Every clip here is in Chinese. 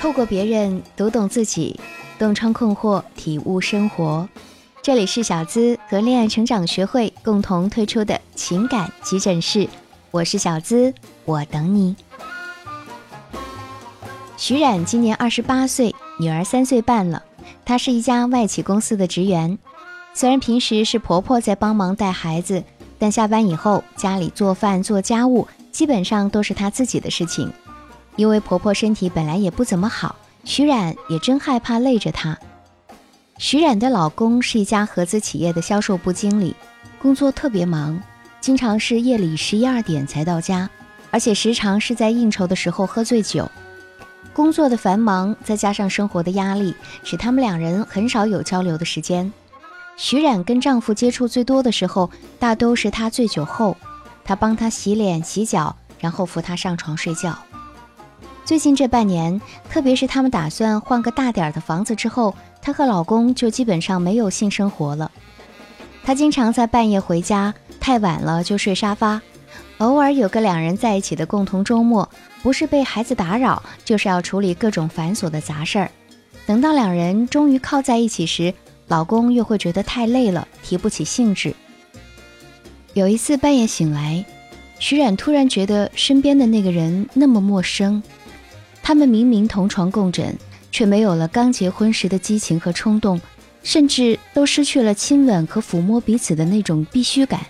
透过别人读懂自己，洞穿困惑，体悟生活。这里是小资和恋爱成长学会共同推出的情感急诊室，我是小资，我等你。徐冉今年二十八岁，女儿三岁半了。她是一家外企公司的职员，虽然平时是婆婆在帮忙带孩子，但下班以后家里做饭做家务基本上都是她自己的事情。因为婆婆身体本来也不怎么好，徐冉也真害怕累着她。徐冉的老公是一家合资企业的销售部经理，工作特别忙，经常是夜里十一二点才到家，而且时常是在应酬的时候喝醉酒。工作的繁忙再加上生活的压力，使他们两人很少有交流的时间。徐冉跟丈夫接触最多的时候，大都是他醉酒后，她帮他洗脸洗脚，然后扶他上床睡觉。最近这半年，特别是他们打算换个大点儿的房子之后，她和老公就基本上没有性生活了。她经常在半夜回家，太晚了就睡沙发。偶尔有个两人在一起的共同周末，不是被孩子打扰，就是要处理各种繁琐的杂事儿。等到两人终于靠在一起时，老公又会觉得太累了，提不起兴致。有一次半夜醒来，徐冉突然觉得身边的那个人那么陌生。他们明明同床共枕，却没有了刚结婚时的激情和冲动，甚至都失去了亲吻和抚摸彼此的那种必须感。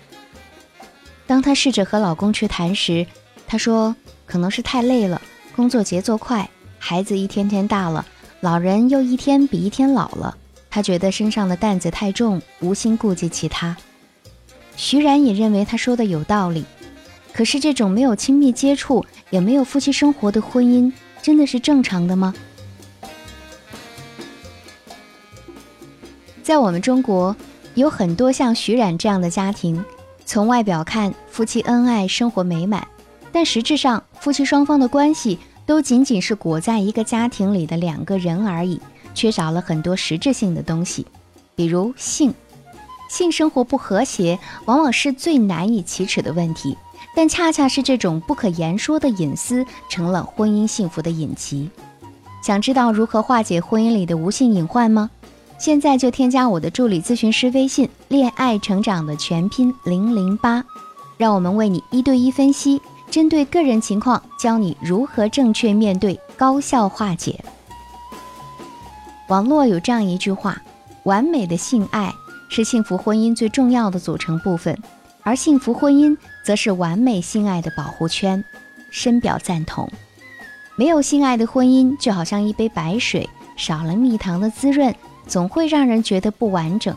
当她试着和老公去谈时，她说：“可能是太累了，工作节奏快，孩子一天天大了，老人又一天比一天老了，她觉得身上的担子太重，无心顾及其他。”徐然也认为她说的有道理，可是这种没有亲密接触，也没有夫妻生活的婚姻。真的是正常的吗？在我们中国，有很多像徐冉这样的家庭，从外表看，夫妻恩爱，生活美满，但实质上，夫妻双方的关系都仅仅是裹在一个家庭里的两个人而已，缺少了很多实质性的东西，比如性。性生活不和谐，往往是最难以启齿的问题。但恰恰是这种不可言说的隐私，成了婚姻幸福的隐疾。想知道如何化解婚姻里的无性隐患吗？现在就添加我的助理咨询师微信“恋爱成长”的全拼零零八，让我们为你一对一分析，针对个人情况教你如何正确面对，高效化解。网络有这样一句话：“完美的性爱是幸福婚姻最重要的组成部分。”而幸福婚姻则是完美性爱的保护圈，深表赞同。没有性爱的婚姻就好像一杯白水，少了蜜糖的滋润，总会让人觉得不完整。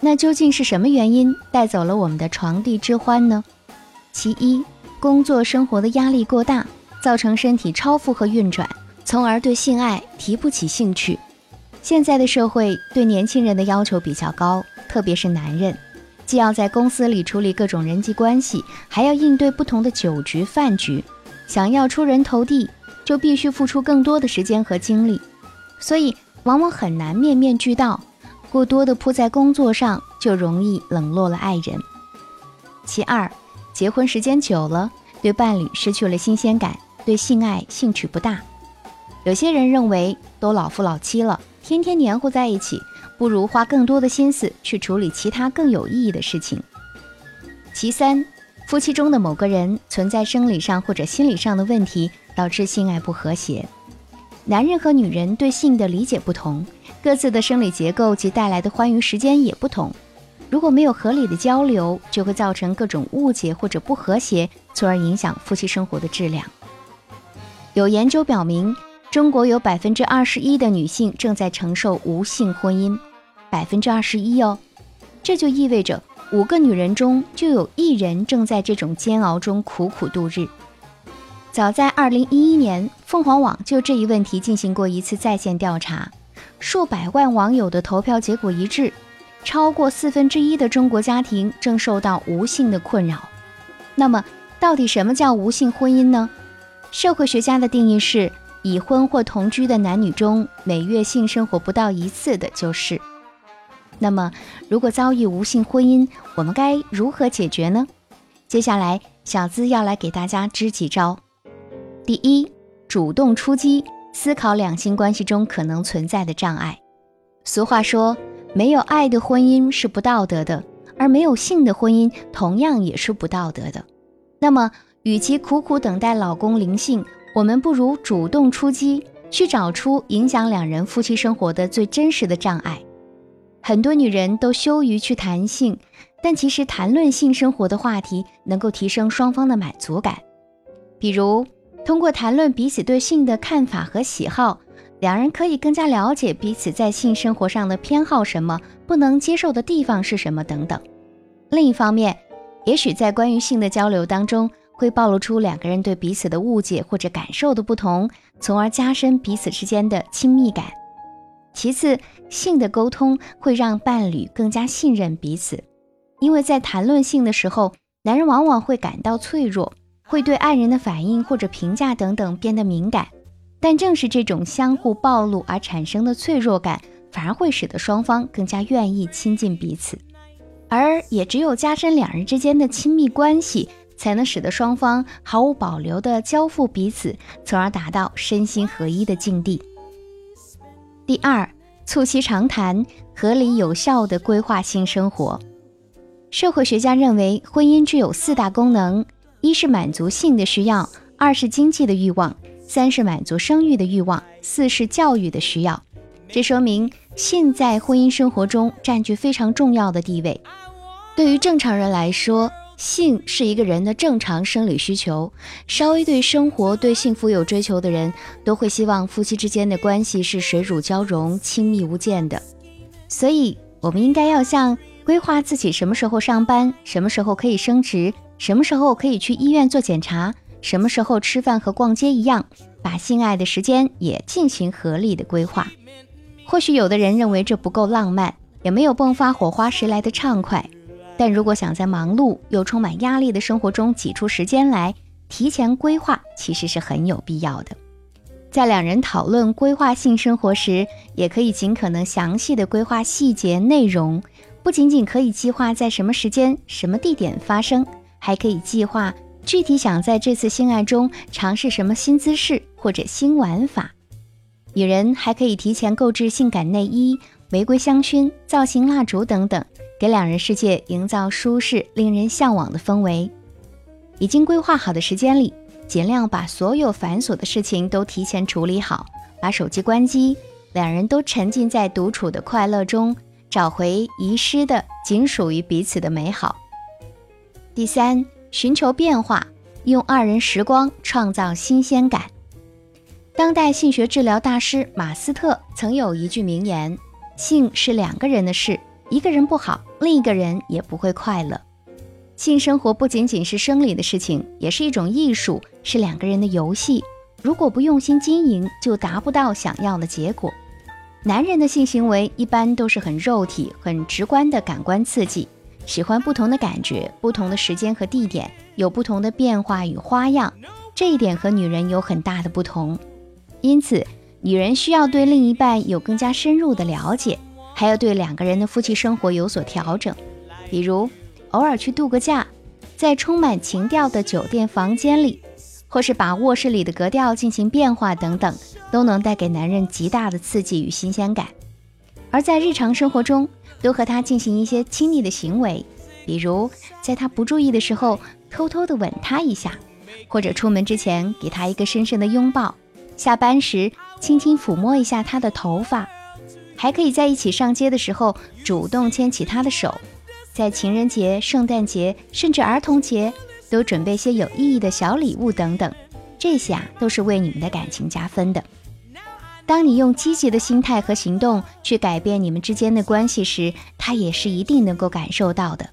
那究竟是什么原因带走了我们的床笫之欢呢？其一，工作生活的压力过大，造成身体超负荷运转，从而对性爱提不起兴趣。现在的社会对年轻人的要求比较高，特别是男人。既要在公司里处理各种人际关系，还要应对不同的酒局饭局，想要出人头地，就必须付出更多的时间和精力，所以往往很难面面俱到。过多的扑在工作上，就容易冷落了爱人。其二，结婚时间久了，对伴侣失去了新鲜感，对性爱兴趣不大。有些人认为，都老夫老妻了，天天黏糊在一起。不如花更多的心思去处理其他更有意义的事情。其三，夫妻中的某个人存在生理上或者心理上的问题，导致性爱不和谐。男人和女人对性的理解不同，各自的生理结构及带来的欢愉时间也不同。如果没有合理的交流，就会造成各种误解或者不和谐，从而影响夫妻生活的质量。有研究表明，中国有百分之二十一的女性正在承受无性婚姻。百分之二十一哦，这就意味着五个女人中就有一人正在这种煎熬中苦苦度日。早在二零一一年，凤凰网就这一问题进行过一次在线调查，数百万网友的投票结果一致，超过四分之一的中国家庭正受到无性的困扰。那么，到底什么叫无性婚姻呢？社会学家的定义是：已婚或同居的男女中，每月性生活不到一次的，就是。那么，如果遭遇无性婚姻，我们该如何解决呢？接下来，小资要来给大家支几招。第一，主动出击，思考两性关系中可能存在的障碍。俗话说，没有爱的婚姻是不道德的，而没有性的婚姻同样也是不道德的。那么，与其苦苦等待老公灵性，我们不如主动出击，去找出影响两人夫妻生活的最真实的障碍。很多女人都羞于去谈性，但其实谈论性生活的话题能够提升双方的满足感。比如，通过谈论彼此对性的看法和喜好。两人可以更加了解彼此在性生活上的偏好，什么不能接受的地方是什么等等。另一方面，也许在关于性的交流当中，会暴露出两个人对彼此的误解或者感受的不同，从而加深彼此之间的亲密感。其次，性的沟通会让伴侣更加信任彼此，因为在谈论性的时候，男人往往会感到脆弱，会对爱人的反应或者评价等等变得敏感。但正是这种相互暴露而产生的脆弱感，反而会使得双方更加愿意亲近彼此，而也只有加深两人之间的亲密关系，才能使得双方毫无保留地交付彼此，从而达到身心合一的境地。第二，促膝长谈，合理有效的规划性生活。社会学家认为，婚姻具有四大功能：一是满足性的需要，二是经济的欲望。三是满足生育的欲望，四是教育的需要。这说明性在婚姻生活中占据非常重要的地位。对于正常人来说，性是一个人的正常生理需求。稍微对生活、对幸福有追求的人，都会希望夫妻之间的关系是水乳交融、亲密无间的。所以，我们应该要像规划自己什么时候上班、什么时候可以升职、什么时候可以去医院做检查。什么时候吃饭和逛街一样，把性爱的时间也进行合理的规划。或许有的人认为这不够浪漫，也没有迸发火花时来的畅快。但如果想在忙碌又充满压力的生活中挤出时间来，提前规划其实是很有必要的。在两人讨论规划性生活时，也可以尽可能详细的规划细节内容，不仅仅可以计划在什么时间、什么地点发生，还可以计划。具体想在这次性爱中尝试什么新姿势或者新玩法？女人还可以提前购置性感内衣、玫瑰香薰、造型蜡烛等等，给两人世界营造舒适、令人向往的氛围。已经规划好的时间里，尽量把所有繁琐的事情都提前处理好，把手机关机，两人都沉浸在独处的快乐中，找回遗失的仅属于彼此的美好。第三。寻求变化，用二人时光创造新鲜感。当代性学治疗大师马斯特曾有一句名言：“性是两个人的事，一个人不好，另一个人也不会快乐。”性生活不仅仅是生理的事情，也是一种艺术，是两个人的游戏。如果不用心经营，就达不到想要的结果。男人的性行为一般都是很肉体、很直观的感官刺激。喜欢不同的感觉，不同的时间和地点，有不同的变化与花样，这一点和女人有很大的不同。因此，女人需要对另一半有更加深入的了解，还要对两个人的夫妻生活有所调整。比如，偶尔去度个假，在充满情调的酒店房间里，或是把卧室里的格调进行变化等等，都能带给男人极大的刺激与新鲜感。而在日常生活中，多和他进行一些亲昵的行为，比如在他不注意的时候偷偷的吻他一下，或者出门之前给他一个深深的拥抱，下班时轻轻抚摸一下他的头发，还可以在一起上街的时候主动牵起他的手，在情人节、圣诞节甚至儿童节都准备些有意义的小礼物等等，这些啊都是为你们的感情加分的。当你用积极的心态和行动去改变你们之间的关系时，他也是一定能够感受到的。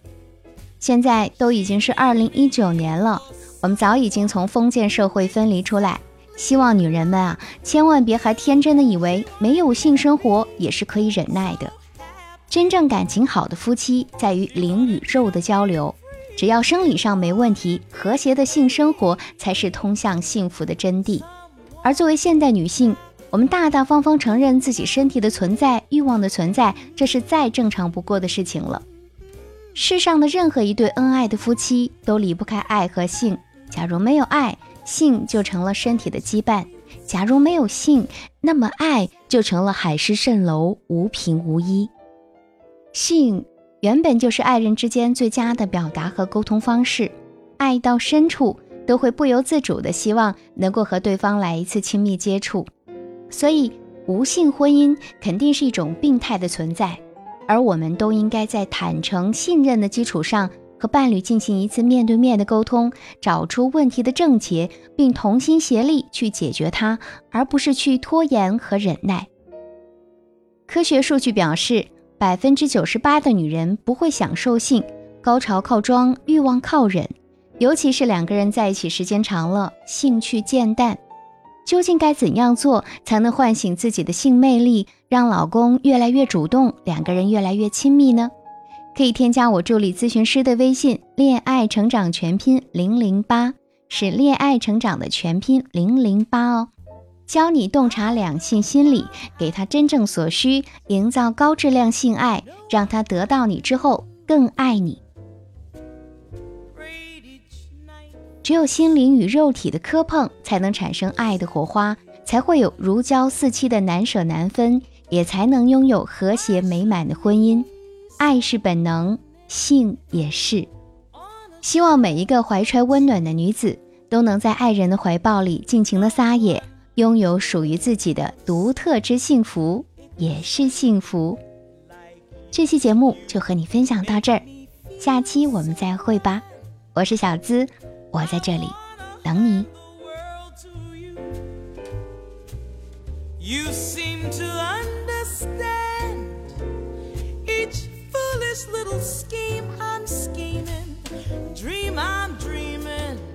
现在都已经是二零一九年了，我们早已经从封建社会分离出来。希望女人们啊，千万别还天真的以为没有性生活也是可以忍耐的。真正感情好的夫妻在于灵与肉的交流，只要生理上没问题，和谐的性生活才是通向幸福的真谛。而作为现代女性，我们大大方方承认自己身体的存在、欲望的存在，这是再正常不过的事情了。世上的任何一对恩爱的夫妻都离不开爱和性。假如没有爱，性就成了身体的羁绊，假如没有性，那么爱就成了海市蜃楼，无凭无依。性原本就是爱人之间最佳的表达和沟通方式，爱到深处都会不由自主的希望能够和对方来一次亲密接触，所以无性婚姻肯定是一种病态的存在，而我们都应该在坦诚信任的基础上。和伴侣进行一次面对面的沟通，找出问题的症结，并同心协力去解决它，而不是去拖延和忍耐。科学数据表示，百分之九十八的女人不会享受性，高潮靠装，欲望靠忍，尤其是两个人在一起时间长了，兴趣渐淡。究竟该怎样做才能唤醒自己的性魅力，让老公越来越主动，两个人越来越亲密呢？可以添加我助理咨询师的微信“恋爱成长全拼零零八”，是恋爱成长的全拼零零八哦，教你洞察两性心理，给他真正所需，营造高质量性爱，让他得到你之后更爱你。只有心灵与肉体的磕碰，才能产生爱的火花，才会有如胶似漆的难舍难分，也才能拥有和谐美满的婚姻。爱是本能，性也是。希望每一个怀揣温暖的女子，都能在爱人的怀抱里尽情的撒野，拥有属于自己的独特之幸福，也是幸福。这期节目就和你分享到这儿，下期我们再会吧。我是小资，我在这里等你。You seem to understand this little scheme I'm scheming, dream I'm dreaming.